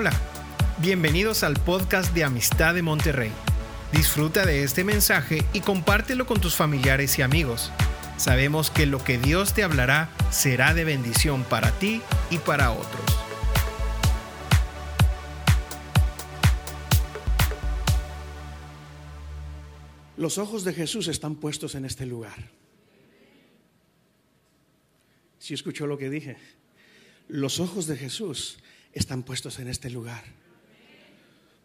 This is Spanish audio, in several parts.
Hola, bienvenidos al podcast de Amistad de Monterrey. Disfruta de este mensaje y compártelo con tus familiares y amigos. Sabemos que lo que Dios te hablará será de bendición para ti y para otros. Los ojos de Jesús están puestos en este lugar. Si escuchó lo que dije, los ojos de Jesús están puestos en este lugar.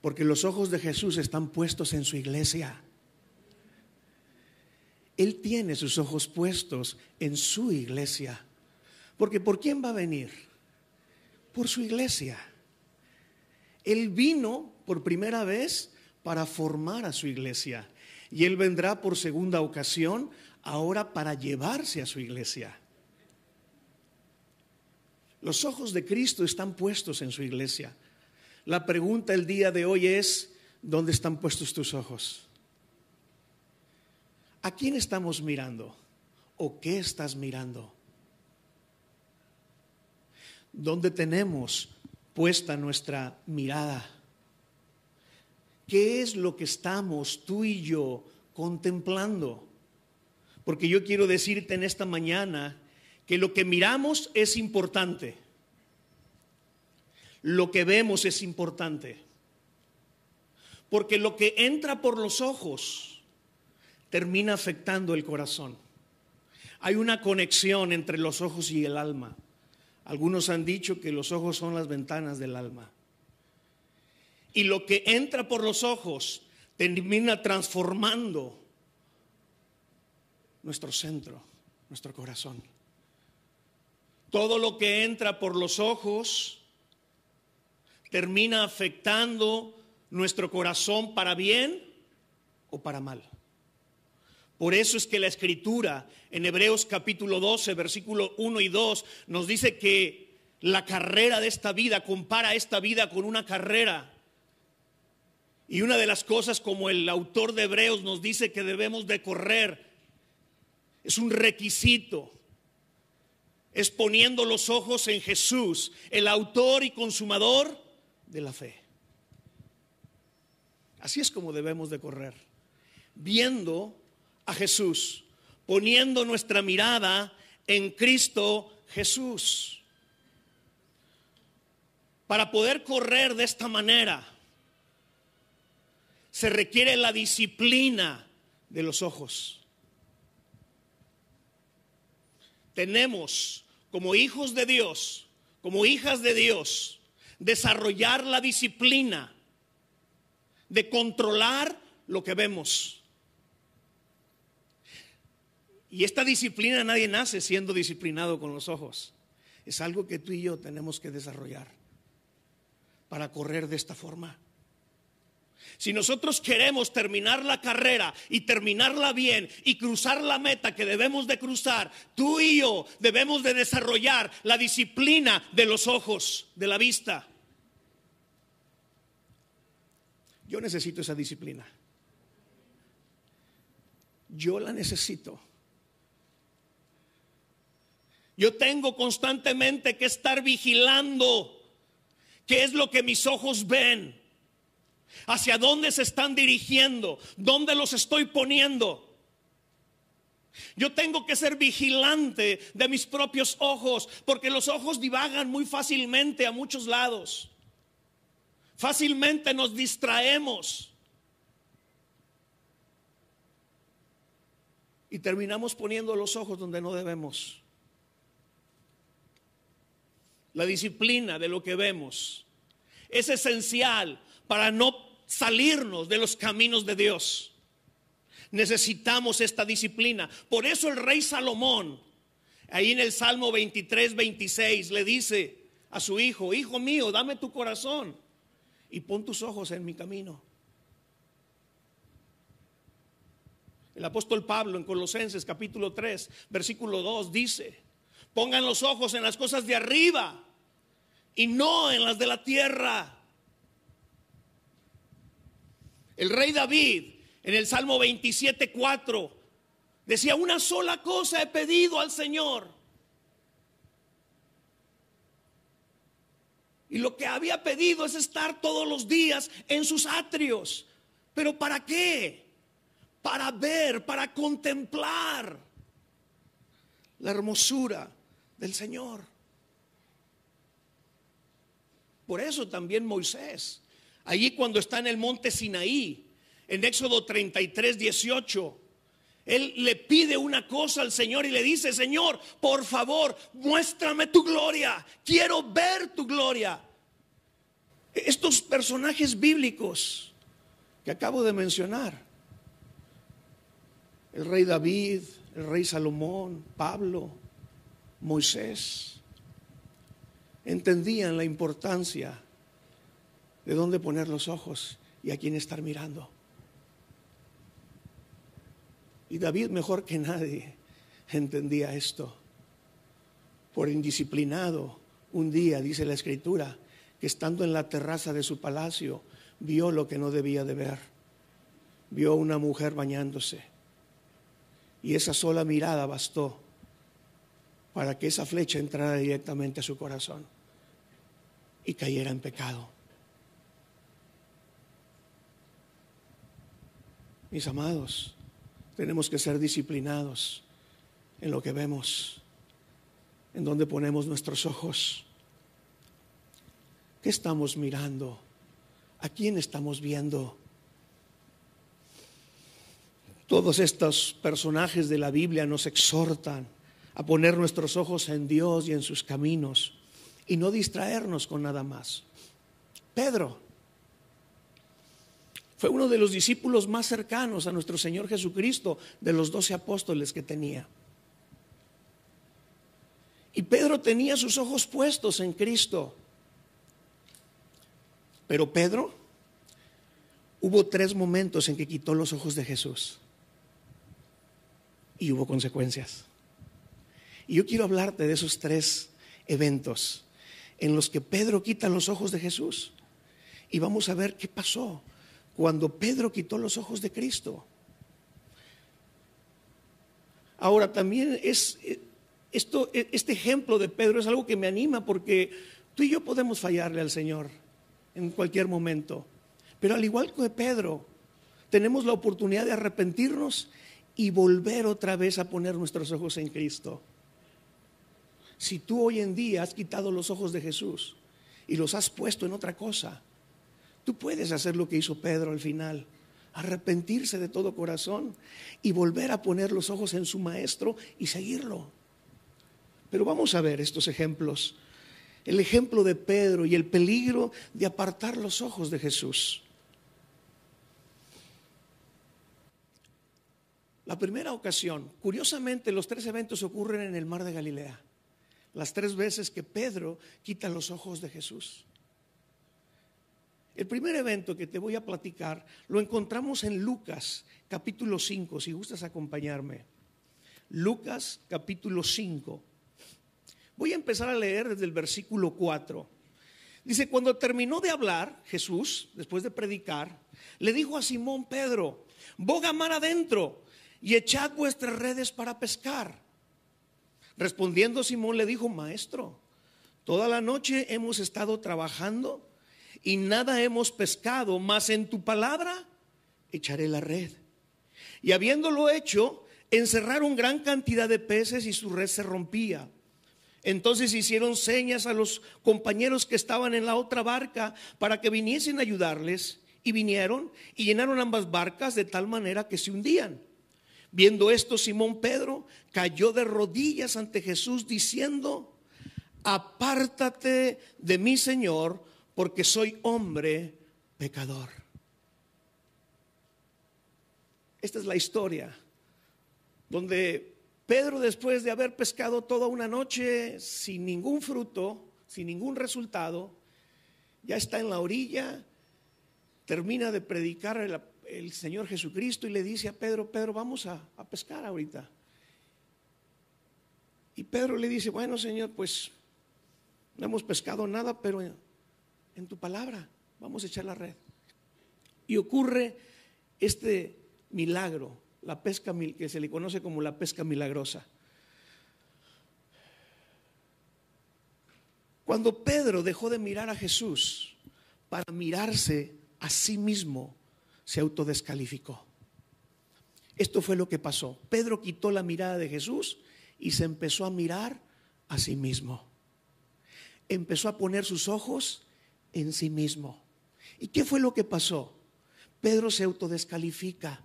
Porque los ojos de Jesús están puestos en su iglesia. Él tiene sus ojos puestos en su iglesia. Porque ¿por quién va a venir? Por su iglesia. Él vino por primera vez para formar a su iglesia. Y Él vendrá por segunda ocasión ahora para llevarse a su iglesia. Los ojos de Cristo están puestos en su iglesia. La pregunta el día de hoy es, ¿dónde están puestos tus ojos? ¿A quién estamos mirando? ¿O qué estás mirando? ¿Dónde tenemos puesta nuestra mirada? ¿Qué es lo que estamos tú y yo contemplando? Porque yo quiero decirte en esta mañana que lo que miramos es importante. Lo que vemos es importante. Porque lo que entra por los ojos termina afectando el corazón. Hay una conexión entre los ojos y el alma. Algunos han dicho que los ojos son las ventanas del alma. Y lo que entra por los ojos termina transformando nuestro centro, nuestro corazón. Todo lo que entra por los ojos termina afectando nuestro corazón para bien o para mal. Por eso es que la escritura en Hebreos capítulo 12, versículo 1 y 2 nos dice que la carrera de esta vida compara esta vida con una carrera. Y una de las cosas como el autor de Hebreos nos dice que debemos de correr es un requisito es poniendo los ojos en Jesús, el autor y consumador de la fe. Así es como debemos de correr, viendo a Jesús, poniendo nuestra mirada en Cristo Jesús. Para poder correr de esta manera, se requiere la disciplina de los ojos. Tenemos como hijos de Dios, como hijas de Dios, desarrollar la disciplina de controlar lo que vemos. Y esta disciplina nadie nace siendo disciplinado con los ojos. Es algo que tú y yo tenemos que desarrollar para correr de esta forma. Si nosotros queremos terminar la carrera y terminarla bien y cruzar la meta que debemos de cruzar, tú y yo debemos de desarrollar la disciplina de los ojos, de la vista. Yo necesito esa disciplina. Yo la necesito. Yo tengo constantemente que estar vigilando qué es lo que mis ojos ven hacia dónde se están dirigiendo, dónde los estoy poniendo. Yo tengo que ser vigilante de mis propios ojos, porque los ojos divagan muy fácilmente a muchos lados. Fácilmente nos distraemos. Y terminamos poniendo los ojos donde no debemos. La disciplina de lo que vemos es esencial para no salirnos de los caminos de Dios. Necesitamos esta disciplina. Por eso el rey Salomón, ahí en el Salmo 23, 26, le dice a su hijo, hijo mío, dame tu corazón y pon tus ojos en mi camino. El apóstol Pablo en Colosenses capítulo 3, versículo 2 dice, pongan los ojos en las cosas de arriba y no en las de la tierra el rey David en el Salmo 27, 4 decía, una sola cosa he pedido al Señor. Y lo que había pedido es estar todos los días en sus atrios. ¿Pero para qué? Para ver, para contemplar la hermosura del Señor. Por eso también Moisés, allí cuando está en el monte Sinaí, en Éxodo 33, 18, él le pide una cosa al Señor y le dice, Señor, por favor, muéstrame tu gloria. Quiero ver tu gloria. Estos personajes bíblicos que acabo de mencionar, el rey David, el rey Salomón, Pablo, Moisés, entendían la importancia de dónde poner los ojos y a quién estar mirando. Y David mejor que nadie entendía esto. Por indisciplinado, un día, dice la escritura, que estando en la terraza de su palacio, vio lo que no debía de ver. Vio una mujer bañándose. Y esa sola mirada bastó para que esa flecha entrara directamente a su corazón y cayera en pecado. Mis amados, tenemos que ser disciplinados en lo que vemos, en donde ponemos nuestros ojos. ¿Qué estamos mirando? ¿A quién estamos viendo? Todos estos personajes de la Biblia nos exhortan a poner nuestros ojos en Dios y en sus caminos y no distraernos con nada más. Pedro fue uno de los discípulos más cercanos a nuestro Señor Jesucristo, de los doce apóstoles que tenía. Y Pedro tenía sus ojos puestos en Cristo. Pero Pedro hubo tres momentos en que quitó los ojos de Jesús. Y hubo consecuencias. Y yo quiero hablarte de esos tres eventos en los que Pedro quita los ojos de Jesús. Y vamos a ver qué pasó cuando Pedro quitó los ojos de Cristo. Ahora también es esto, este ejemplo de Pedro es algo que me anima porque tú y yo podemos fallarle al Señor en cualquier momento. Pero al igual que Pedro, tenemos la oportunidad de arrepentirnos y volver otra vez a poner nuestros ojos en Cristo. Si tú hoy en día has quitado los ojos de Jesús y los has puesto en otra cosa, Tú puedes hacer lo que hizo Pedro al final, arrepentirse de todo corazón y volver a poner los ojos en su maestro y seguirlo. Pero vamos a ver estos ejemplos. El ejemplo de Pedro y el peligro de apartar los ojos de Jesús. La primera ocasión, curiosamente los tres eventos ocurren en el mar de Galilea. Las tres veces que Pedro quita los ojos de Jesús. El primer evento que te voy a platicar lo encontramos en Lucas capítulo 5, si gustas acompañarme. Lucas capítulo 5. Voy a empezar a leer desde el versículo 4. Dice, cuando terminó de hablar Jesús, después de predicar, le dijo a Simón Pedro, boga mar adentro y echad vuestras redes para pescar. Respondiendo Simón le dijo, maestro, toda la noche hemos estado trabajando y nada hemos pescado, mas en tu palabra echaré la red. Y habiéndolo hecho, encerraron gran cantidad de peces y su red se rompía. Entonces hicieron señas a los compañeros que estaban en la otra barca para que viniesen a ayudarles. Y vinieron y llenaron ambas barcas de tal manera que se hundían. Viendo esto, Simón Pedro cayó de rodillas ante Jesús diciendo, apártate de mí, Señor, porque soy hombre pecador. Esta es la historia donde Pedro, después de haber pescado toda una noche sin ningún fruto, sin ningún resultado, ya está en la orilla, termina de predicar el, Señor Jesucristo y le dice a Pedro, Pedro, vamos a, a pescar ahorita. Y Pedro le dice, bueno Señor, pues no hemos pescado nada, pero en tu palabra, vamos a echar la red. Y ocurre este milagro, la pesca que se le conoce como la pesca milagrosa. Cuando Pedro dejó de mirar a Jesús para mirarse a sí mismo, se autodescalificó. Esto fue lo que pasó. Pedro quitó la mirada de Jesús y se empezó a mirar a sí mismo. Empezó a poner sus ojos en sí mismo. ¿Y qué fue lo que pasó? Pedro se autodescalifica.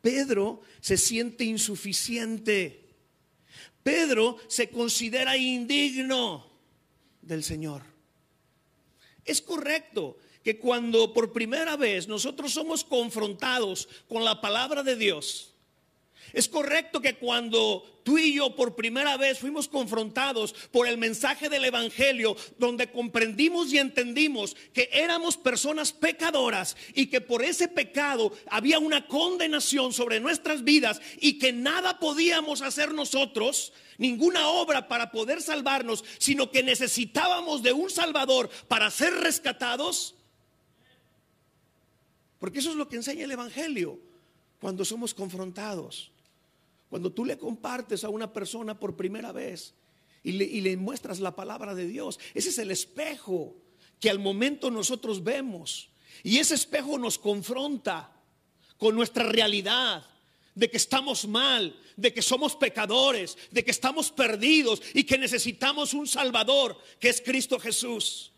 Pedro se siente insuficiente. Pedro se considera indigno del Señor. Es correcto que cuando por primera vez nosotros somos confrontados con la palabra de Dios, es correcto que cuando tú y yo por primera vez fuimos confrontados por el mensaje del Evangelio, donde comprendimos y entendimos que éramos personas pecadoras y que por ese pecado había una condenación sobre nuestras vidas y que nada podíamos hacer nosotros, ninguna obra para poder salvarnos, sino que necesitábamos de un Salvador para ser rescatados. Porque eso es lo que enseña el Evangelio cuando somos confrontados. Cuando tú le compartes a una persona por primera vez y le, muestras la palabra de Dios, ese es el espejo que al momento nosotros vemos. Y ese espejo nos confronta con nuestra realidad de que estamos mal, de que somos pecadores, de que estamos perdidos y que necesitamos un Salvador, que es Cristo Jesús.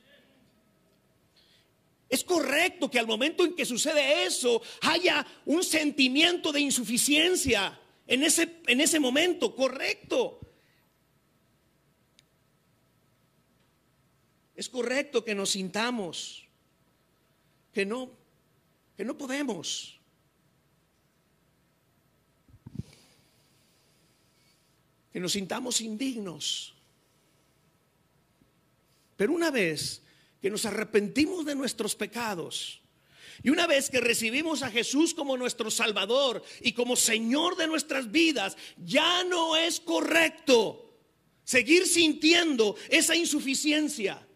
Es correcto que al momento en que sucede eso haya un sentimiento de insuficiencia, en ese, en ese momento, correcto. Es correcto que nos sintamos que no, que no podemos. Que nos sintamos indignos. Pero una vez que nos arrepentimos de nuestros pecados, y una vez que recibimos a Jesús como nuestro Salvador y como Señor de nuestras vidas, ya no es correcto seguir sintiendo esa insuficiencia.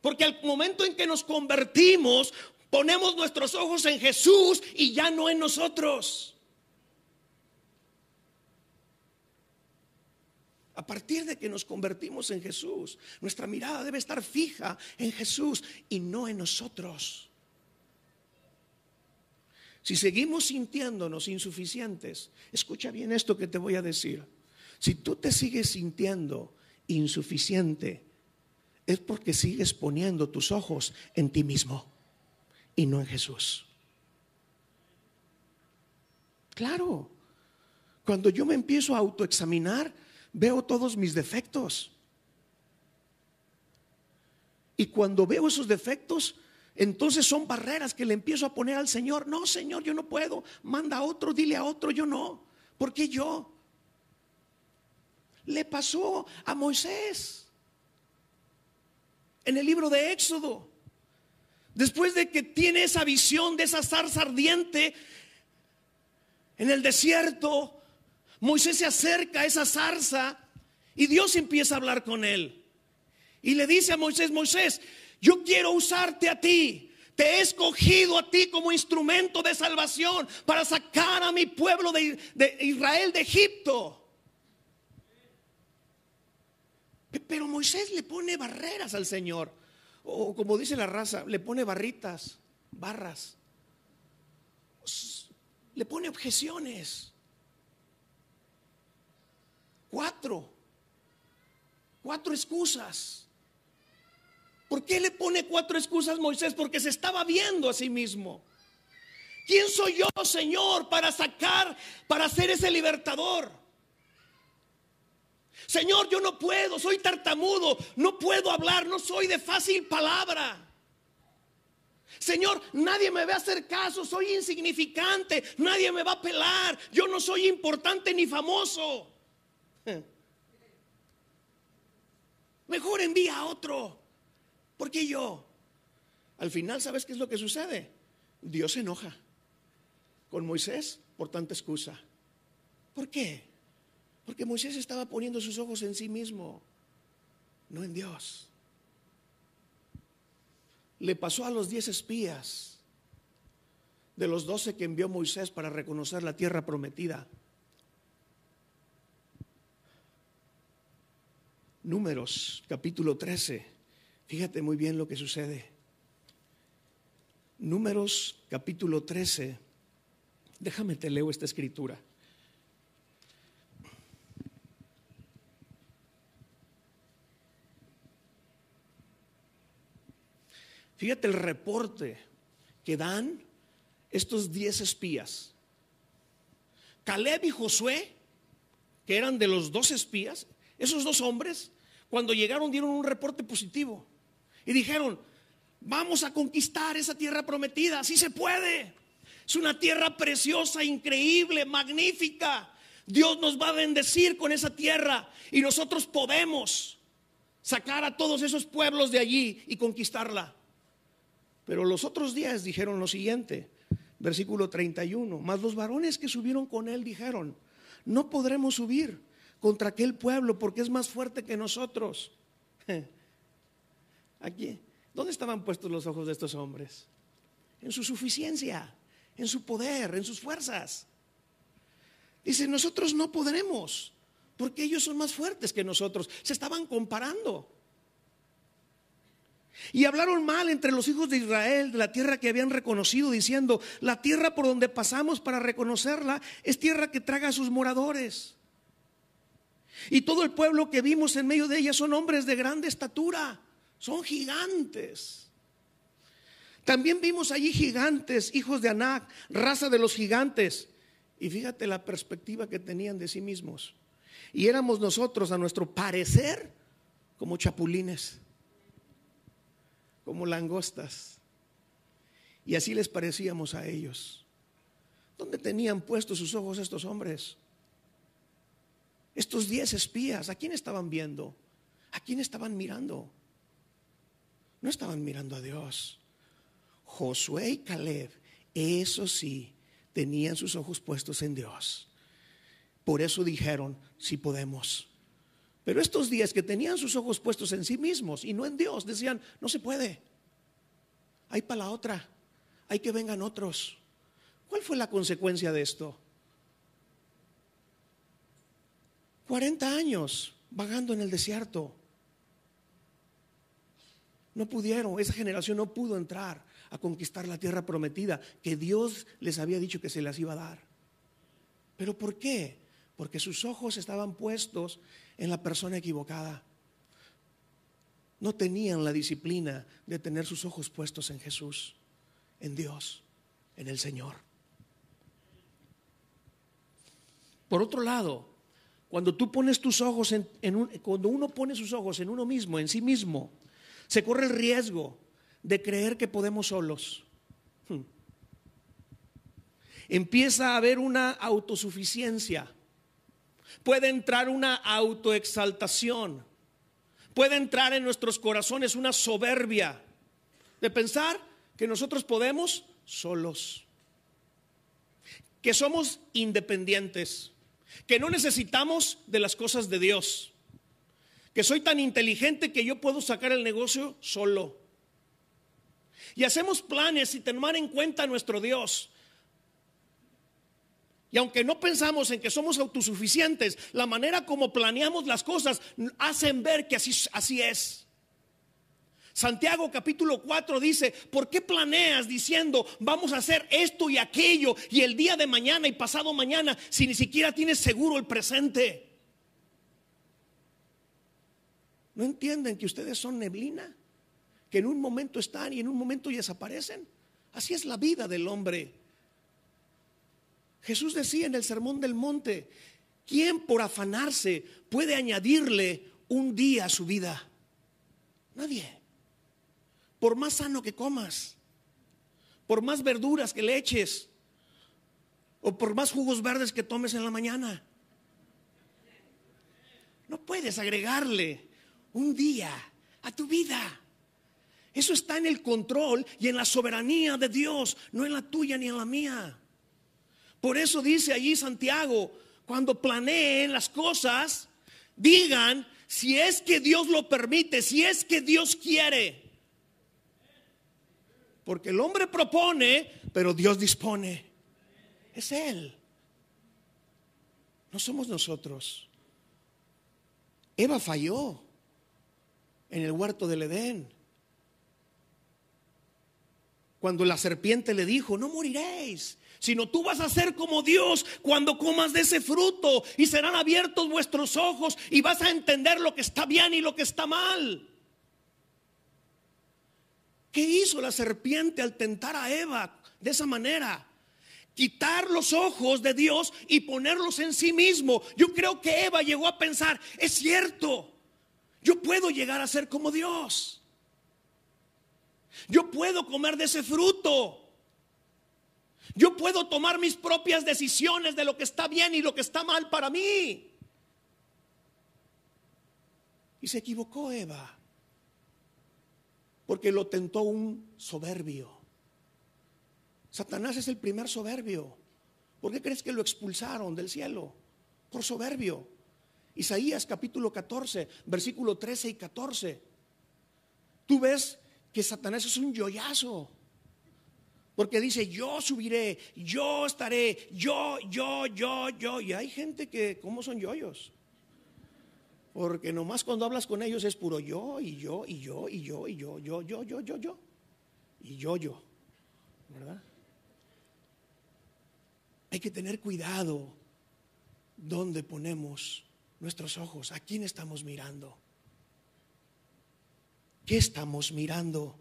Porque al momento en que nos convertimos, ponemos nuestros ojos en Jesús y ya no en nosotros. A partir de que nos convertimos en Jesús, nuestra mirada debe estar fija en Jesús y no en nosotros. Si seguimos sintiéndonos insuficientes, escucha bien esto que te voy a decir. Si tú te sigues sintiendo insuficiente, es porque sigues poniendo tus ojos en ti mismo y no en Jesús. Claro, cuando yo me empiezo a autoexaminar, veo todos mis defectos. Y cuando veo esos defectos, entonces son barreras que le empiezo a poner al Señor. No, Señor, yo no puedo. Manda a otro, dile a otro, yo no. ¿Por qué yo? Le pasó a Moisés en el libro de Éxodo. Después de que tiene esa visión de esa zarza ardiente en el desierto, Moisés se acerca a esa zarza y Dios empieza a hablar con él. Y le dice a Moisés, Moisés, yo quiero usarte a ti. Te he escogido a ti como instrumento de salvación para sacar a mi pueblo de, Israel de Egipto. Pero Moisés le pone barreras al Señor. O como dice la raza, le pone barritas, barras. Le pone objeciones. Cuatro. Cuatro excusas. ¿Por qué le pone cuatro excusas Moisés? Porque se estaba viendo a sí mismo. ¿Quién soy yo, Señor, para sacar, para ser ese libertador? Señor, yo no puedo, soy tartamudo, no puedo hablar, no soy de fácil palabra. Señor, nadie me va a hacer caso, soy insignificante, nadie me va a pelar, yo no soy importante ni famoso. Mejor envía a otro. ¿Por qué yo? Al final, ¿sabes qué es lo que sucede? Dios se enoja con Moisés por tanta excusa. ¿Por qué? Porque Moisés estaba poniendo sus ojos en sí mismo, no en Dios. Le pasó a los diez espías de los doce que envió Moisés para reconocer la tierra prometida. Números, capítulo 13. Fíjate muy bien lo que sucede. Números, capítulo 13. Déjame te leo esta escritura. Fíjate el reporte que dan estos diez espías. Caleb y Josué, que eran de los dos espías, esos dos hombres, cuando llegaron dieron un reporte positivo y dijeron, vamos a conquistar esa tierra prometida, así se puede. Es una tierra preciosa, increíble, magnífica. Dios nos va a bendecir con esa tierra y nosotros podemos sacar a todos esos pueblos de allí y conquistarla. Pero los otros días dijeron lo siguiente, versículo 31, más los varones que subieron con él dijeron, no podremos subir contra aquel pueblo porque es más fuerte que nosotros. Aquí, ¿dónde estaban puestos los ojos de estos hombres? En su suficiencia, en su poder, en sus fuerzas. Dice, nosotros no podremos porque ellos son más fuertes que nosotros. Se estaban comparando. Y hablaron mal entre los hijos de Israel de la tierra que habían reconocido, diciendo, la tierra por donde pasamos para reconocerla es tierra que traga a sus moradores. Y todo el pueblo que vimos en medio de ella son hombres de grande estatura, son gigantes. También vimos allí gigantes, hijos de Anac, raza de los gigantes. Y fíjate la perspectiva que tenían de sí mismos. Y éramos nosotros, a nuestro parecer, como chapulines como langostas. Y así les parecíamos a ellos. ¿Dónde tenían puestos sus ojos estos hombres? Estos diez espías, ¿a quién estaban viendo? ¿A quién estaban mirando? No estaban mirando a Dios. Josué y Caleb, eso sí, tenían sus ojos puestos en Dios. Por eso dijeron, si podemos. Pero estos días que tenían sus ojos puestos en sí mismos y no en Dios, decían, no se puede. Hay para la otra. Hay que vengan otros. ¿Cuál fue la consecuencia de esto? 40 años vagando en el desierto. No pudieron, esa generación no pudo entrar a conquistar la tierra prometida que Dios les había dicho que se las iba a dar. ¿Pero por qué? Porque sus ojos estaban puestos en la persona equivocada. No tenían la disciplina de tener sus ojos puestos en Jesús, en Dios, en el Señor. Por otro lado, cuando tú pones tus ojos en, un, cuando uno pone sus ojos en uno mismo, en sí mismo, se corre el riesgo de creer que podemos solos. Hmm. Empieza a haber una autosuficiencia puede entrar una autoexaltación, puede entrar en nuestros corazones una soberbia de pensar que nosotros podemos solos, que somos independientes, que no necesitamos de las cosas de Dios, que soy tan inteligente que yo puedo sacar el negocio solo. Y hacemos planes y tomar en cuenta a nuestro Dios. Y aunque no pensamos en que somos autosuficientes, la manera como planeamos las cosas hacen ver que así, así es. Santiago capítulo 4 dice, ¿por qué planeas diciendo vamos a hacer esto y aquello y el día de mañana y pasado mañana si ni siquiera tienes seguro el presente? ¿No entienden que ustedes son neblina? Que en un momento están y en un momento desaparecen. Así es la vida del hombre. Jesús decía en el Sermón del Monte, ¿quién por afanarse puede añadirle un día a su vida? Nadie. Por más sano que comas, por más verduras que le eches, o por más jugos verdes que tomes en la mañana. No puedes agregarle un día a tu vida. Eso está en el control y en la soberanía de Dios, no en la tuya ni en la mía. Por eso dice allí Santiago, cuando planeen las cosas, digan si es que Dios lo permite, si es que Dios quiere. Porque el hombre propone, pero Dios dispone. Es Él. No somos nosotros. Eva falló. en el huerto del Edén. Cuando la serpiente le dijo, no moriréis, sino tú vas a ser como Dios cuando comas de ese fruto y serán abiertos vuestros ojos y vas a entender lo que está bien y lo que está mal. ¿Qué hizo la serpiente al tentar a Eva de esa manera? Quitar los ojos de Dios y ponerlos en sí mismo. Yo creo que Eva llegó a pensar, es cierto, yo puedo llegar a ser como Dios. Yo puedo comer de ese fruto. Yo puedo tomar mis propias decisiones de lo que está bien y lo que está mal para mí. Y se equivocó Eva, porque lo tentó un soberbio. Satanás es el primer soberbio. ¿Por qué crees que lo expulsaron del cielo? Por soberbio. Isaías capítulo 14, versículo 13 y 14. Tú ves que Satanás es un yoyazo. Porque dice, yo subiré, yo estaré, yo, yo, yo, yo. Y hay gente que, ¿cómo son yoyos? Porque nomás cuando hablas con ellos es puro yo, y yo, y yo, y yo, y yo, yo, yo, yo, yo, yo. Y yo, yo. ¿Verdad? Hay que tener cuidado donde ponemos nuestros ojos, a quién estamos mirando. ¿Qué estamos mirando?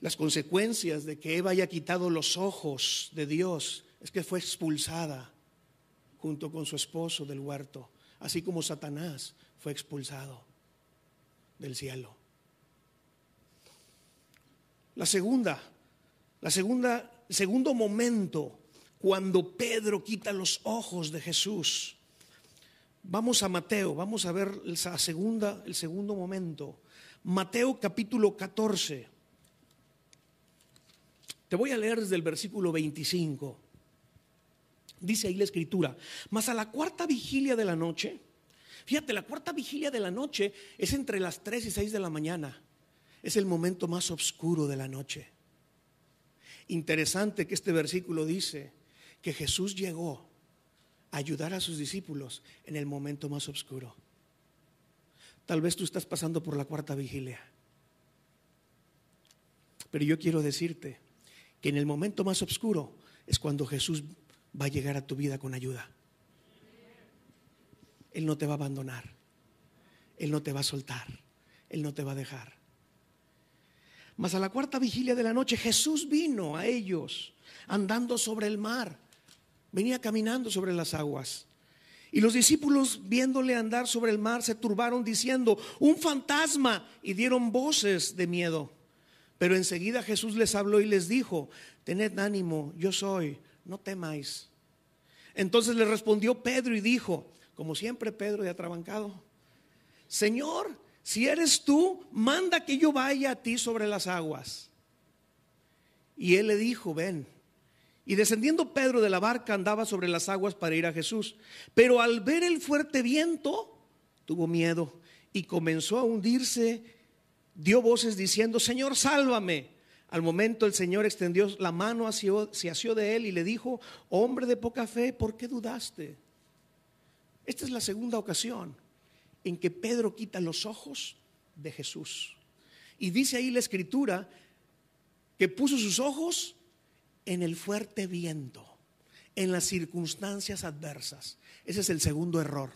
Las consecuencias de que Eva haya quitado los ojos de Dios es que fue expulsada junto con su esposo del huerto, así como Satanás fue expulsado del cielo. La segunda, la segunda, el segundo momento cuando Pedro quita los ojos de Jesús Vamos a Mateo, vamos a ver la segunda, el segundo momento. Mateo capítulo 14. Te voy a leer desde el versículo 25. Dice ahí la escritura, mas a la cuarta vigilia de la noche, fíjate, la cuarta vigilia de la noche es entre las 3 y 6 de la mañana. Es el momento más oscuro de la noche. Interesante que este versículo dice que Jesús llegó ayudar a sus discípulos en el momento más oscuro. Tal vez tú estás pasando por la cuarta vigilia. Pero yo quiero decirte que en el momento más oscuro es cuando Jesús va a llegar a tu vida con ayuda. Él no te va a abandonar. Él no te va a soltar. Él no te va a dejar. Mas a la cuarta vigilia de la noche Jesús vino a ellos andando sobre el mar venía caminando sobre las aguas. Y los discípulos, viéndole andar sobre el mar, se turbaron diciendo, un fantasma, y dieron voces de miedo. Pero enseguida Jesús les habló y les dijo, tened ánimo, yo soy, no temáis. Entonces le respondió Pedro y dijo, como siempre Pedro de atrabancado, Señor, si eres tú, manda que yo vaya a ti sobre las aguas. Y él le dijo, ven. Y descendiendo Pedro de la barca andaba sobre las aguas para ir a Jesús. Pero al ver el fuerte viento, tuvo miedo y comenzó a hundirse. Dio voces diciendo, Señor, sálvame. Al momento el Señor extendió la mano, hacia, se asió de él y le dijo, hombre de poca fe, ¿por qué dudaste? Esta es la segunda ocasión en que Pedro quita los ojos de Jesús. Y dice ahí la escritura que puso sus ojos en el fuerte viento, en las circunstancias adversas. Ese es el segundo error.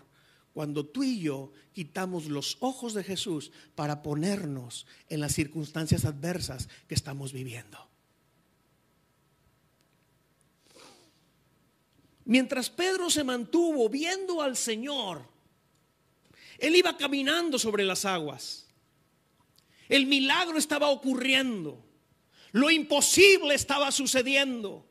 Cuando tú y yo quitamos los ojos de Jesús para ponernos en las circunstancias adversas que estamos viviendo. Mientras Pedro se mantuvo viendo al Señor, él iba caminando sobre las aguas. El milagro estaba ocurriendo. Lo imposible estaba sucediendo.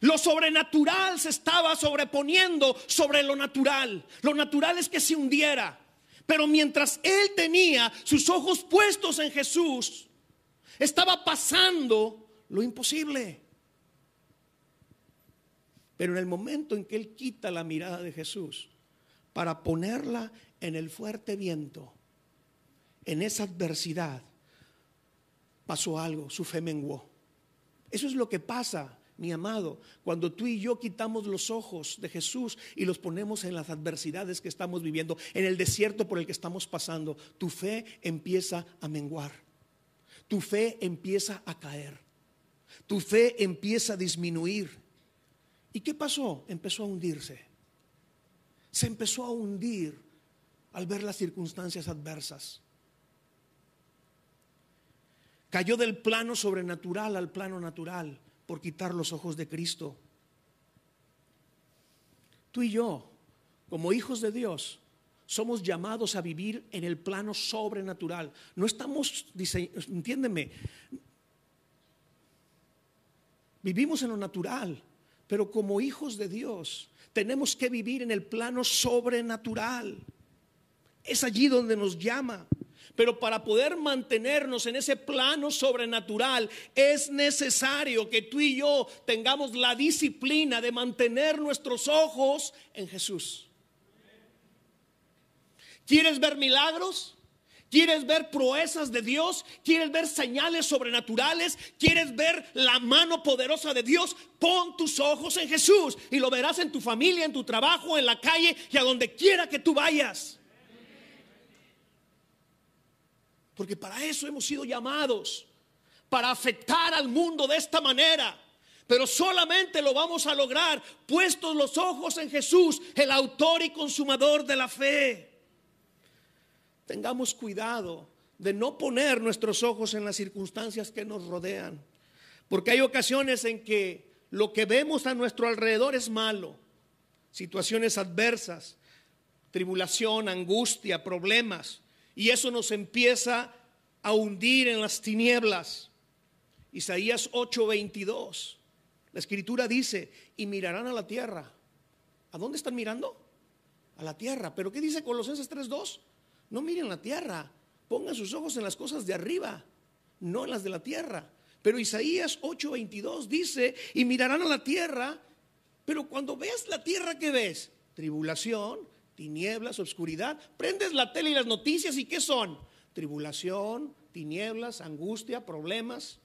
Lo sobrenatural se estaba sobreponiendo sobre lo natural. Lo natural es que se hundiera. Pero mientras él tenía sus ojos puestos en Jesús, estaba pasando lo imposible. Pero en el momento en que él quita la mirada de Jesús para ponerla en el fuerte viento, en esa adversidad, pasó algo, su fe menguó. Eso es lo que pasa mi amado, cuando tú y yo quitamos los ojos de Jesús y los ponemos en las adversidades que estamos viviendo, en el desierto por el que estamos pasando, tu fe empieza a menguar, tu fe empieza a caer, tu fe empieza a disminuir. ¿Y qué pasó? Empezó a hundirse. Se empezó a hundir al ver las circunstancias adversas. Cayó del plano sobrenatural al plano natural por quitar los ojos de Cristo. Tú y yo, como hijos de Dios, somos llamados a vivir en el plano sobrenatural. No estamos, entiéndeme, vivimos en lo natural, pero como hijos de Dios tenemos que vivir en el plano sobrenatural. Es allí donde nos llama. Pero para poder mantenernos en ese plano sobrenatural es necesario que tú y yo tengamos la disciplina de mantener nuestros ojos en Jesús. ¿Quieres ver milagros? ¿Quieres ver proezas de Dios? ¿Quieres ver señales sobrenaturales? ¿Quieres ver la mano poderosa de Dios? Pon tus ojos en Jesús y lo verás en tu familia, en tu trabajo, en la calle y a donde quiera que tú vayas. Porque para eso hemos sido llamados, para afectar al mundo de esta manera. Pero solamente lo vamos a lograr puestos los ojos en Jesús, el autor y consumador de la fe. Tengamos cuidado de no poner nuestros ojos en las circunstancias que nos rodean. Porque hay ocasiones en que lo que vemos a nuestro alrededor es malo. Situaciones adversas, tribulación, angustia, problemas y eso nos empieza a hundir en las tinieblas. Isaías 8:22. La escritura dice, y mirarán a la tierra. ¿A dónde están mirando? A la tierra. Pero ¿qué dice Colosenses 3:2? No miren la tierra, pongan sus ojos en las cosas de arriba, no en las de la tierra. Pero Isaías 8:22 dice, y mirarán a la tierra, pero cuando veas la tierra, ¿qué ves? Tribulación, tinieblas, oscuridad. Prendes la tele y las noticias y ¿qué son? Tribulación, tinieblas, angustia, problemas.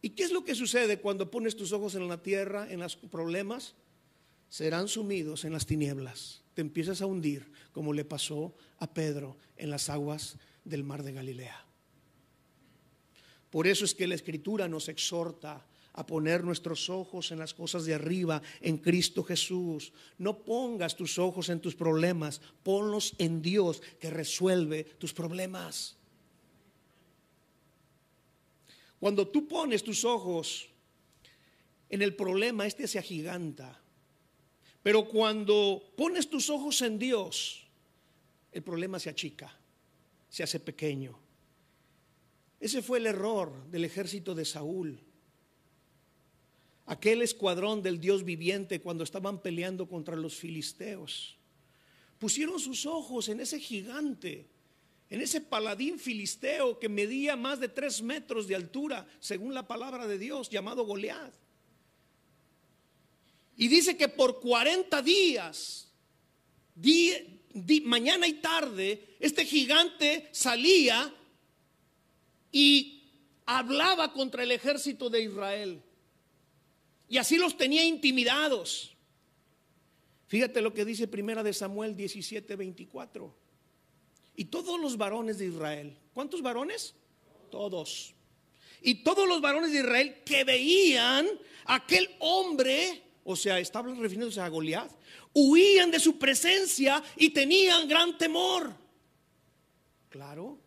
¿Y qué es lo que sucede cuando pones tus ojos en la tierra, en los problemas? Serán sumidos en las tinieblas. Te empiezas a hundir como le pasó a Pedro en las aguas del mar de Galilea. Por eso es que la escritura nos exhorta a poner nuestros ojos en las cosas de arriba, en Cristo Jesús. No pongas tus ojos en tus problemas, ponlos en Dios que resuelve tus problemas. Cuando tú pones tus ojos en el problema, este se agiganta. Pero cuando pones tus ojos en Dios, el problema se achica, se hace pequeño. Ese fue el error del ejército de Saúl aquel escuadrón del Dios viviente cuando estaban peleando contra los filisteos. Pusieron sus ojos en ese gigante, en ese paladín filisteo que medía más de tres metros de altura, según la palabra de Dios, llamado Goliat. Y dice que por 40 días, mañana y tarde, este gigante salía y hablaba contra el ejército de Israel. Y así los tenía intimidados. Fíjate lo que dice Primera de Samuel 17, 24. Y todos los varones de Israel, ¿cuántos varones? Todos. Y todos los varones de Israel que veían aquel hombre, o sea, estaban refiriéndose a Goliat, huían de su presencia y tenían gran temor. Claro,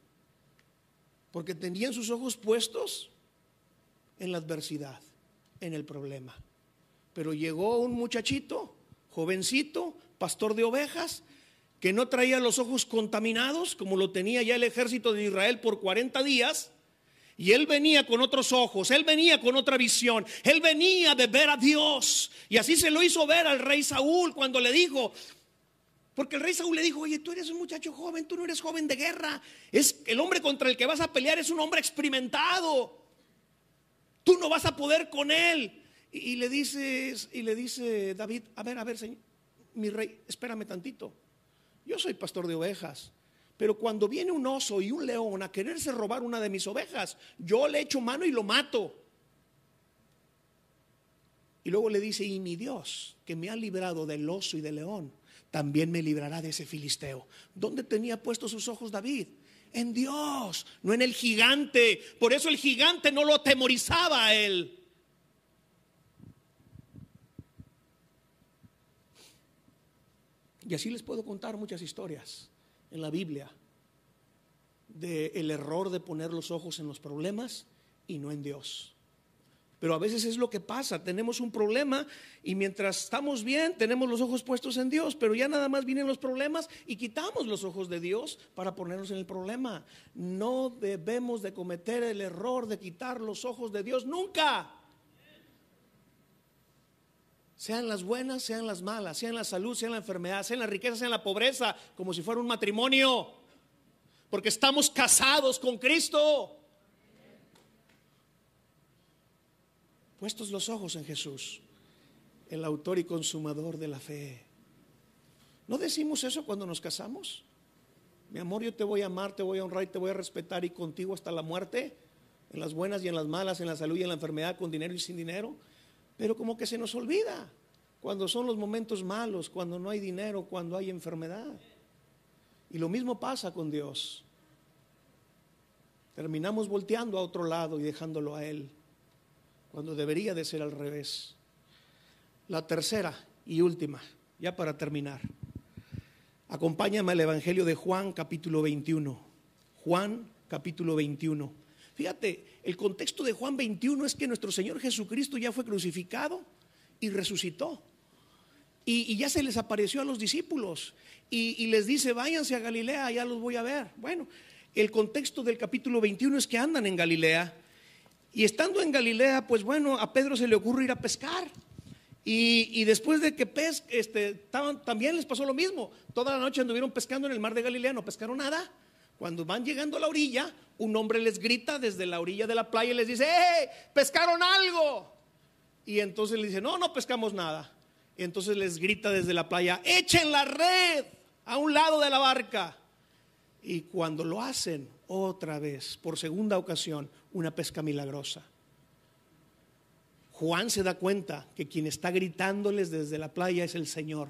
porque tenían sus ojos puestos en la adversidad en el problema. Pero llegó un muchachito, jovencito, pastor de ovejas, que no traía los ojos contaminados, como lo tenía ya el ejército de Israel por 40 días. Y él venía con otros ojos, él venía con otra visión, él venía de ver a Dios. Y así se lo hizo ver al rey Saúl cuando le dijo, porque el rey Saúl le dijo, oye, tú eres un muchacho joven, tú no eres joven de guerra. Es el hombre contra el que vas a pelear es un hombre experimentado. Tú no vas a poder con él. Y, le dices, y le dice David, a ver, a ver, señor, mi rey, espérame tantito. Yo soy pastor de ovejas. Pero cuando viene un oso y un león a quererse robar una de mis ovejas, yo le echo mano y lo mato. Y luego le dice, y mi Dios, que me ha librado del oso y del león, también me librará de ese filisteo. ¿Dónde tenía puestos sus ojos David? En Dios, no en el gigante. Por eso el gigante no lo atemorizaba a él. Y así les puedo contar muchas historias en la Biblia del el error de poner los ojos en los problemas y no en Dios. Pero a veces es lo que pasa, tenemos un problema y mientras estamos bien tenemos los ojos puestos en Dios, pero ya nada más vienen los problemas y quitamos los ojos de Dios para ponernos en el problema. No debemos de cometer el error de quitar los ojos de Dios nunca. Sean las buenas, sean las malas, sean la salud, sean la enfermedad, sean la riqueza, sean la pobreza, como si fuera un matrimonio. Porque estamos casados con Cristo. Puestos los ojos en Jesús, el autor y consumador de la fe. ¿No decimos eso cuando nos casamos? Mi amor, yo te voy a amar, te voy a honrar y te voy a respetar y contigo hasta la muerte, en las buenas y en las malas, en la salud y en la enfermedad, con dinero y sin dinero. Pero como que se nos olvida cuando son los momentos malos, cuando no hay dinero, cuando hay enfermedad. Y lo mismo pasa con Dios. Terminamos volteando a otro lado y dejándolo a Él, cuando debería de ser al revés. La tercera y última, ya para terminar. Acompáñame al Evangelio de Juan capítulo 21. Juan capítulo 21. Fíjate, el contexto de Juan 21 es que nuestro Señor Jesucristo ya fue crucificado y resucitó. Y, ya se les apareció a los discípulos y, y les dice, váyanse a Galilea, ya los voy a ver. Bueno, el contexto del capítulo 21 es que andan en Galilea. Y estando en Galilea, pues bueno, a Pedro se le ocurre ir a pescar. Y, después de que pes, este, también les pasó lo mismo. Toda la noche anduvieron pescando en el mar de Galilea, no pescaron nada. Cuando van llegando a la orilla, un hombre les grita desde la orilla de la playa y les dice, ¡eh! ¡Pescaron algo! Y entonces le dice, no, no pescamos nada. Y entonces les grita desde la playa, echen la red a un lado de la barca. Y cuando lo hacen otra vez, por segunda ocasión, una pesca milagrosa. Juan se da cuenta que quien está gritándoles desde la playa es el Señor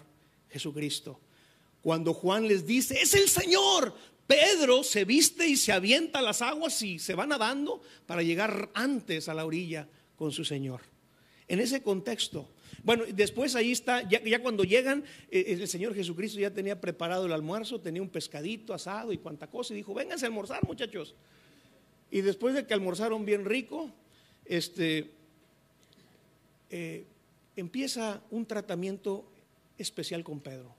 Jesucristo. Cuando Juan les dice, es el Señor, Pedro se viste y se avienta las aguas y se va nadando para llegar antes a la orilla con su Señor. En ese contexto, bueno, después ahí está, ya, cuando llegan, eh, el Señor Jesucristo ya tenía preparado el almuerzo, tenía un pescadito asado y cuanta cosa, y dijo, vénganse a almorzar muchachos. Y después de que almorzaron bien rico, este, eh, empieza un tratamiento especial con Pedro,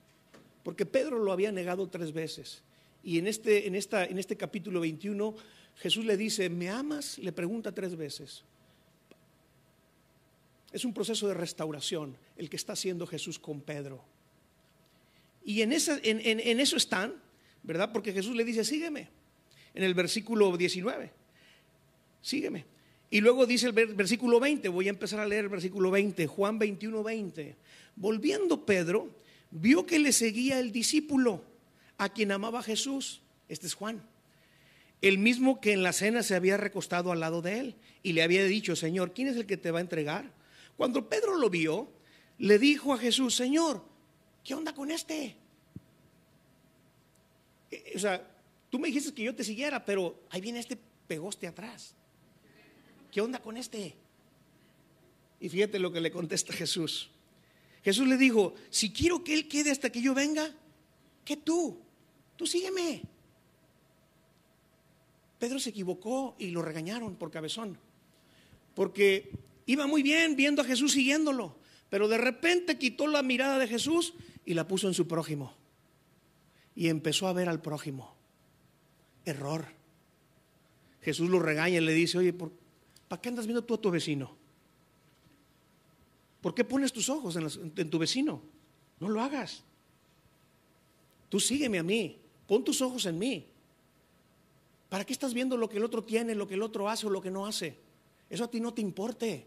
porque Pedro lo había negado tres veces. Y en este, en esta, en este capítulo 21, Jesús le dice, ¿me amas? Le pregunta tres veces. Es un proceso de restauración el que está haciendo Jesús con Pedro. Y en, en, eso están, ¿verdad? Porque Jesús le dice, sígueme, en el versículo 19, sígueme. Y luego dice el versículo 20, voy a empezar a leer el versículo 20, Juan 21, 20. Volviendo Pedro, vio que le seguía el discípulo a quien amaba Jesús. Este es Juan. El mismo que en la cena se había recostado al lado de él y le había dicho, Señor, ¿quién es el que te va a entregar? Cuando Pedro lo vio, le dijo a Jesús, Señor, ¿qué onda con este? Eh, o sea, tú me dijiste que yo te siguiera, pero ahí viene este pegoste atrás. ¿Qué onda con este? Y fíjate lo que le contesta Jesús. Jesús le dijo, si quiero que él quede hasta que yo venga, ¿qué tú? Tú sígueme. Pedro se equivocó y lo regañaron por cabezón. Porque Iba muy bien viendo a Jesús siguiéndolo, pero de repente quitó la mirada de Jesús y la puso en su prójimo. Y empezó a ver al prójimo. Error. Jesús lo regaña y le dice, oye, ¿para qué andas viendo tú a tu vecino? ¿Por qué pones tus ojos en, tu vecino? No lo hagas. Tú sígueme a mí, pon tus ojos en mí. ¿Para qué estás viendo lo que el otro tiene, lo que el otro hace o lo que no hace? Eso a ti no te importe.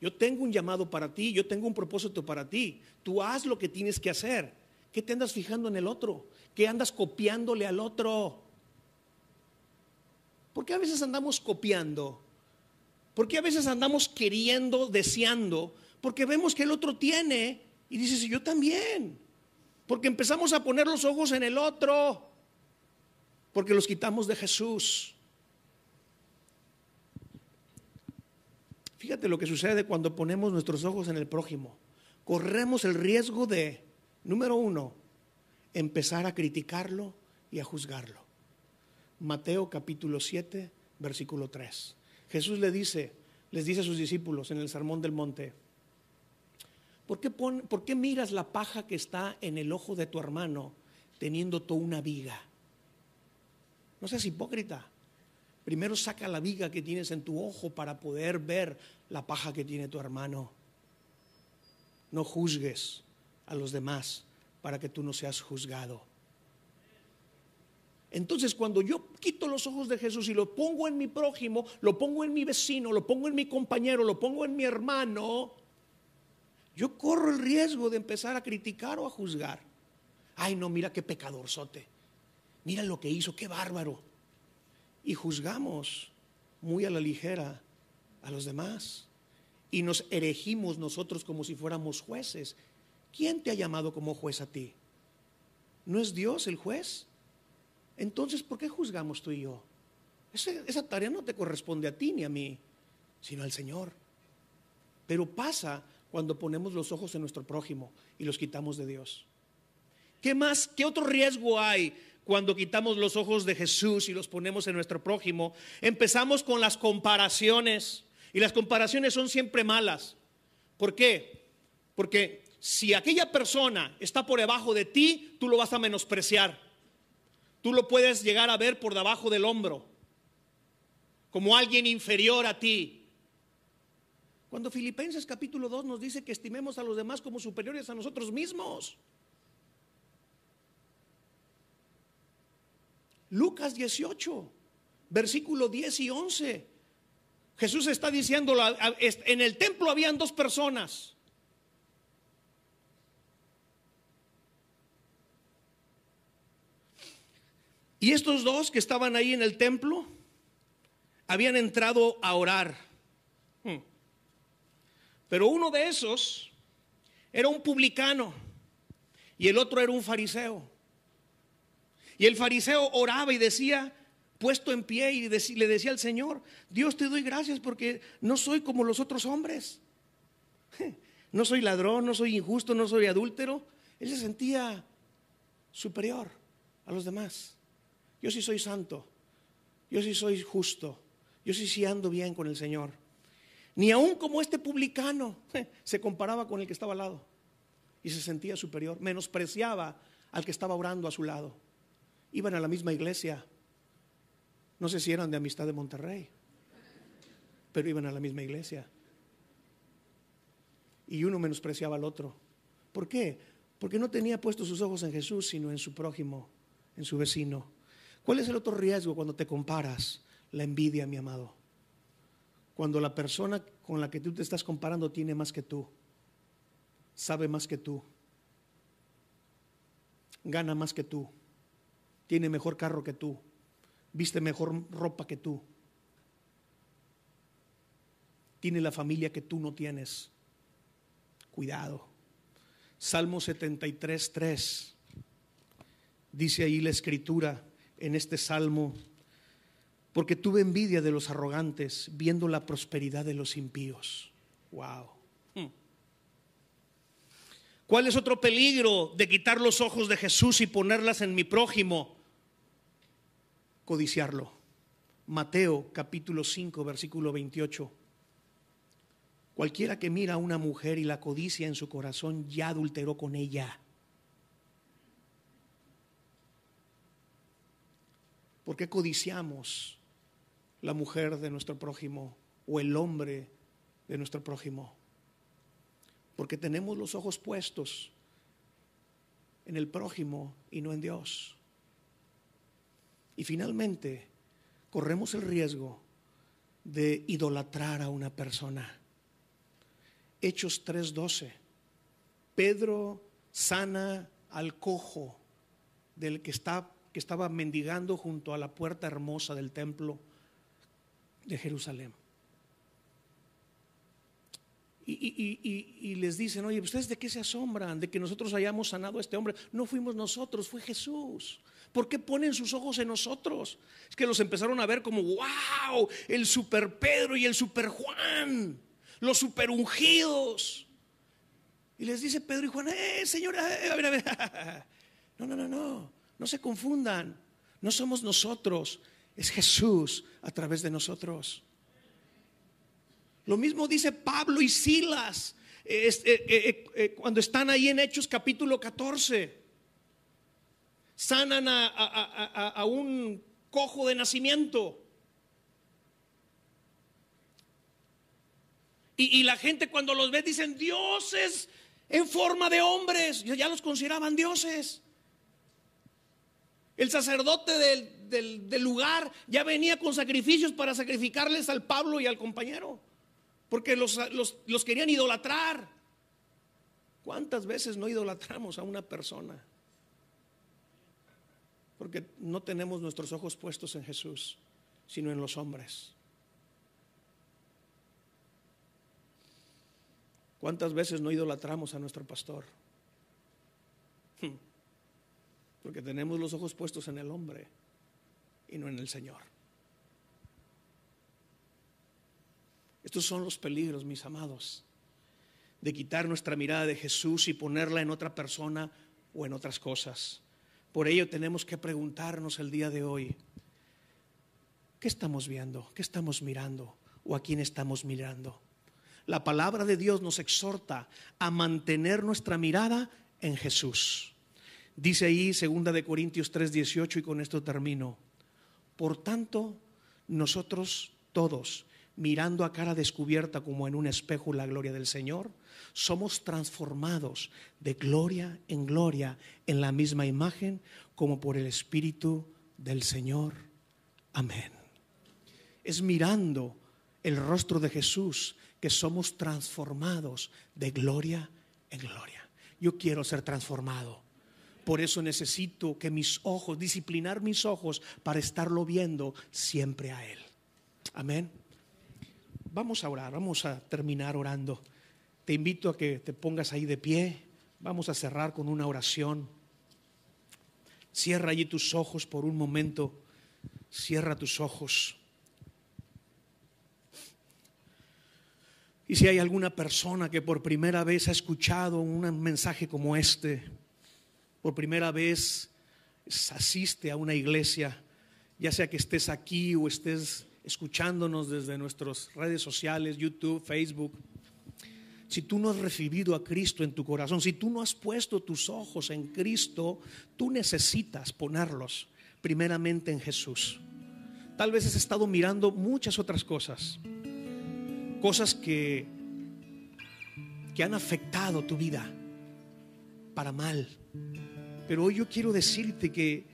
Yo tengo un llamado para ti, yo tengo un propósito para ti. Tú haz lo que tienes que hacer. ¿Qué te andas fijando en el otro? ¿Qué andas copiándole al otro? ¿Por qué a veces andamos copiando ¿Por qué a veces andamos queriendo, deseando? Porque vemos que el otro tiene y dices, yo también. Porque empezamos a poner los ojos en el otro. Porque los quitamos de Jesús. Fíjate lo que sucede cuando ponemos nuestros ojos en el prójimo. Corremos el riesgo de, número uno, empezar a criticarlo y a juzgarlo. Mateo capítulo 7, versículo 3. Jesús le dice, les dice a sus discípulos en el Sermón del Monte, ¿por qué, ¿por qué miras la paja que está en el ojo de tu hermano teniendo tú una viga? No seas hipócrita. Primero saca la viga que tienes en tu ojo para poder ver la paja que tiene tu hermano. No juzgues a los demás para que tú no seas juzgado. Entonces cuando yo quito los ojos de Jesús y lo pongo en mi prójimo, lo pongo en mi vecino, lo pongo en mi compañero, lo pongo en mi hermano, yo corro el riesgo de empezar a criticar o a juzgar. Ay, no, mira qué pecadorzote. Mira lo que hizo, qué bárbaro y juzgamos muy a la ligera a los demás y nos erigimos nosotros como si fuéramos jueces. ¿Quién te ha llamado como juez a ti? ¿No es Dios el juez? Entonces, ¿por qué juzgamos tú y yo? Esa, tarea no te corresponde a ti ni a mí, sino al Señor. Pero pasa cuando ponemos los ojos en nuestro prójimo y los quitamos de Dios. ¿Qué más? ¿Qué otro riesgo hay cuando quitamos los ojos de Jesús y los ponemos en nuestro prójimo, empezamos con las comparaciones. Y las comparaciones son siempre malas. ¿Por qué? Porque si aquella persona está por debajo de ti, tú lo vas a menospreciar. Tú lo puedes llegar a ver por debajo del hombro, como alguien inferior a ti. Cuando Filipenses capítulo 2 nos dice que estimemos a los demás como superiores a nosotros mismos. Lucas 18, versículo 10 y 11. Jesús está diciendo, en el templo habían dos personas. Y estos dos que estaban ahí en el templo habían entrado a orar. Hmm. Pero uno de esos era un publicano y el otro era un fariseo. Y el fariseo oraba y decía, puesto en pie, y le decía al Señor, Dios te doy gracias porque no soy como los otros hombres. No soy ladrón, no soy injusto, no soy adúltero. Él se sentía superior a los demás. Yo sí soy santo, yo sí soy justo, yo sí sí ando bien con el Señor. Ni aún como este publicano se comparaba con el que estaba al lado y se sentía superior, menospreciaba al que estaba orando a su lado iban a la misma iglesia. No sé si eran de amistad de Monterrey, pero iban a la misma iglesia. Y uno menospreciaba al otro. ¿Por qué? Porque no tenía puestos sus ojos en Jesús, sino en su prójimo, en su vecino. ¿Cuál es el otro riesgo cuando te comparas? La envidia, mi amado. Cuando la persona con la que tú te estás comparando tiene más que tú, sabe más que tú, gana más que tú tiene mejor carro que tú, viste mejor ropa que tú, tiene la familia que tú no tienes. Cuidado. Salmo 73, 3. Dice ahí la escritura en este salmo, porque tuve envidia de los arrogantes viendo la prosperidad de los impíos. Wow. Hmm. ¿Cuál es otro peligro de quitar los ojos de Jesús y ponerlas en mi prójimo? Codiciarlo. Mateo capítulo 5, versículo 28. Cualquiera que mira a una mujer y la codicia en su corazón ya adulteró con ella. ¿Por qué codiciamos la mujer de nuestro prójimo o el hombre de nuestro prójimo? Porque tenemos los ojos puestos en el prójimo y no en Dios. Y finalmente, corremos el riesgo de idolatrar a una persona. Hechos 3:12. Pedro sana al cojo del que, está, que estaba mendigando junto a la puerta hermosa del templo de Jerusalén. Y, les dicen, oye, ¿ustedes de qué se asombran? De que nosotros hayamos sanado a este hombre. No fuimos nosotros, fue Jesús. ¿Por qué ponen sus ojos en nosotros? Es que los empezaron a ver como, wow, el super Pedro y el super Juan, los super ungidos. Y les dice Pedro y Juan, eh, señora, eh, a ver, a ver. No, no, no, no, no se confundan. No somos nosotros, es Jesús a través de nosotros. Lo mismo dice Pablo y Silas eh, eh, eh, cuando están ahí en Hechos capítulo 14. Sanan a, un cojo de nacimiento. Y, y, la gente cuando los ve dicen dioses en forma de hombres. Ya los consideraban dioses. El sacerdote del, lugar ya venía con sacrificios para sacrificarles al Pablo y al compañero, porque los, los querían idolatrar. ¿Cuántas veces no idolatramos a una persona? Porque no tenemos nuestros ojos puestos en Jesús, sino en los hombres. ¿Cuántas veces no idolatramos a nuestro pastor? Porque tenemos los ojos puestos en el hombre y no en el Señor. Estos son los peligros, mis amados, de quitar nuestra mirada de Jesús y ponerla en otra persona o en otras cosas. Por ello tenemos que preguntarnos el día de hoy, ¿qué estamos viendo? ¿Qué estamos mirando? ¿O a quién estamos mirando? La palabra de Dios nos exhorta a mantener nuestra mirada en Jesús. Dice ahí, segunda de Corintios 3:18 y con esto termino. Por tanto, nosotros todos, mirando a cara descubierta como en un espejo la gloria del Señor, somos transformados de gloria en gloria en la misma imagen como por el Espíritu del Señor. Amén. Es mirando el rostro de Jesús que somos transformados de gloria en gloria. Yo quiero ser transformado. Por eso necesito que mis ojos, disciplinar mis ojos para estarlo viendo siempre a Él. Amén. Vamos a orar, vamos a terminar orando. Te invito a que te pongas ahí de pie. Vamos a cerrar con una oración. Cierra allí tus ojos por un momento. Cierra tus ojos. Y si hay alguna persona que por primera vez ha escuchado un mensaje como este, por primera vez asiste a una iglesia, ya sea que estés aquí o estés escuchándonos desde nuestras redes sociales, YouTube, Facebook, si tú no has recibido a Cristo en tu corazón, si tú no has puesto tus ojos en Cristo, tú necesitas ponerlos primeramente en Jesús. Tal vez has estado mirando muchas otras cosas, cosas que, que han afectado tu vida para mal. Pero hoy yo quiero decirte que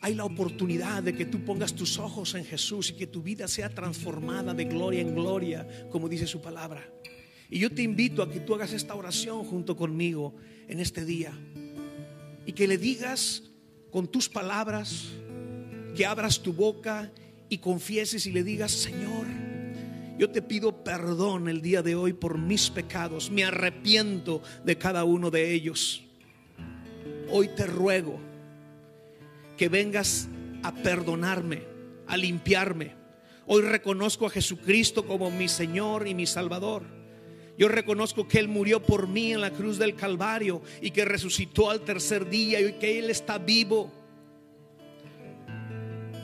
hay la oportunidad de que tú pongas tus ojos en Jesús y que tu vida sea transformada de gloria en gloria, como dice su palabra. Y yo te invito a que tú hagas esta oración junto conmigo en este día. Y que le digas con tus palabras, que abras tu boca y confieses y le digas, Señor, yo te pido perdón el día de hoy por mis pecados, me arrepiento de cada uno de ellos hoy te ruego que vengas a perdonarme, a limpiarme. Hoy reconozco a Jesucristo como mi Señor y mi Salvador. Yo reconozco que Él murió por mí en la cruz del Calvario y que resucitó al tercer día y que Él está vivo.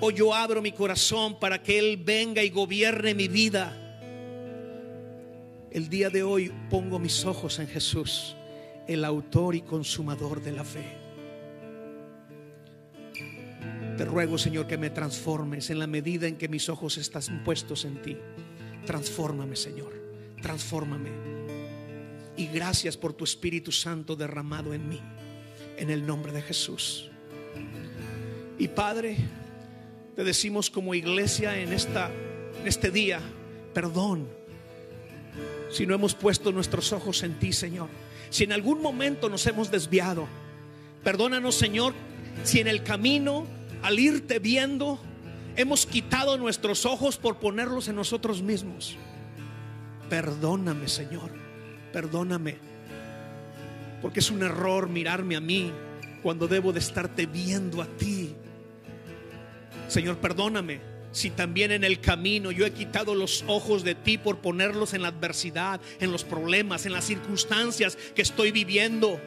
Hoy yo abro mi corazón para que Él venga y gobierne mi vida. El día de hoy pongo mis ojos en Jesús el autor y consumador de la fe. Te ruego, Señor, que me transformes en la medida en que mis ojos están puestos en ti. Transfórmame, Señor. Transfórmame. Y gracias por tu Espíritu Santo derramado en mí. En el nombre de Jesús. Y Padre, te decimos como iglesia en, esta, en este día, perdón si no hemos puesto nuestros ojos en ti, Señor. Si en algún momento nos hemos desviado, perdónanos, Señor, si en el camino, al irte viendo, hemos quitado nuestros ojos por ponerlos en nosotros mismos. Perdóname, Señor. Perdóname. Porque es un error mirarme a mí cuando debo de estarte viendo a ti. Señor, perdóname si también en el camino yo he quitado los ojos de ti por ponerlos en la adversidad, en los problemas, en las circunstancias que estoy viviendo.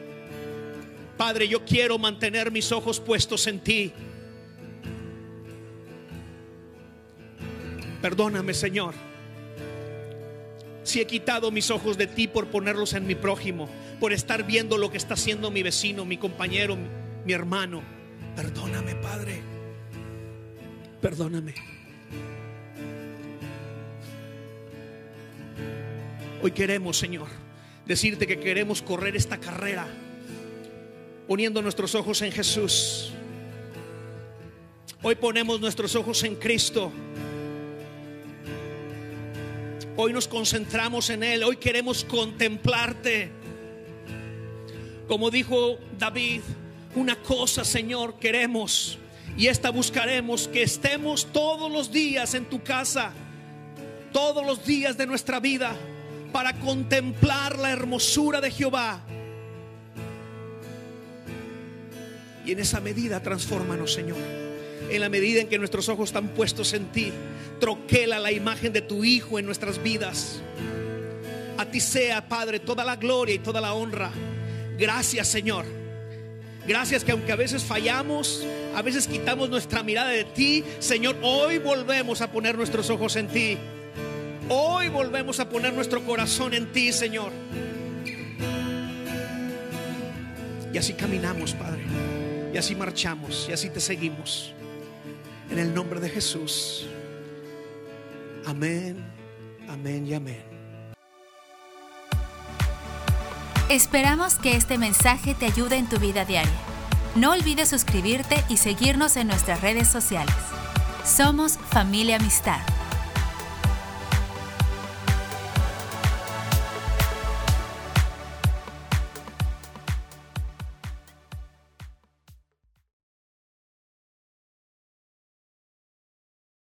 Padre, yo quiero mantener mis ojos puestos en ti. Perdóname, Señor, si he quitado mis ojos de ti por ponerlos en mi prójimo, por estar viendo lo que está haciendo mi vecino, mi compañero, mi, hermano. Perdóname, Padre. Perdóname. Hoy queremos, Señor, decirte que queremos correr esta carrera poniendo nuestros ojos en Jesús. Hoy ponemos nuestros ojos en Cristo. Hoy nos concentramos en Él. Hoy queremos contemplarte. Como dijo David, una cosa, Señor, queremos. Y esta buscaremos, que estemos todos los días en tu casa, todos los días de nuestra vida, para contemplar la hermosura de Jehová. Y en esa medida transfórmanos, Señor. En la medida en que nuestros ojos están puestos en ti, troquela la imagen de tu Hijo en nuestras vidas. A ti sea, Padre, toda la gloria y toda la honra. Gracias, Señor. Gracias que aunque a veces fallamos, a veces quitamos nuestra mirada de ti, Señor, hoy volvemos a poner nuestros ojos en ti. Hoy volvemos a poner nuestro corazón en ti, Señor. Y así caminamos, Padre. Y así marchamos y así te seguimos. En el nombre de Jesús. Amén, amén y amén. Esperamos que este mensaje te ayude en tu vida diaria. No olvides suscribirte y seguirnos en nuestras redes sociales. Somos familia amistad.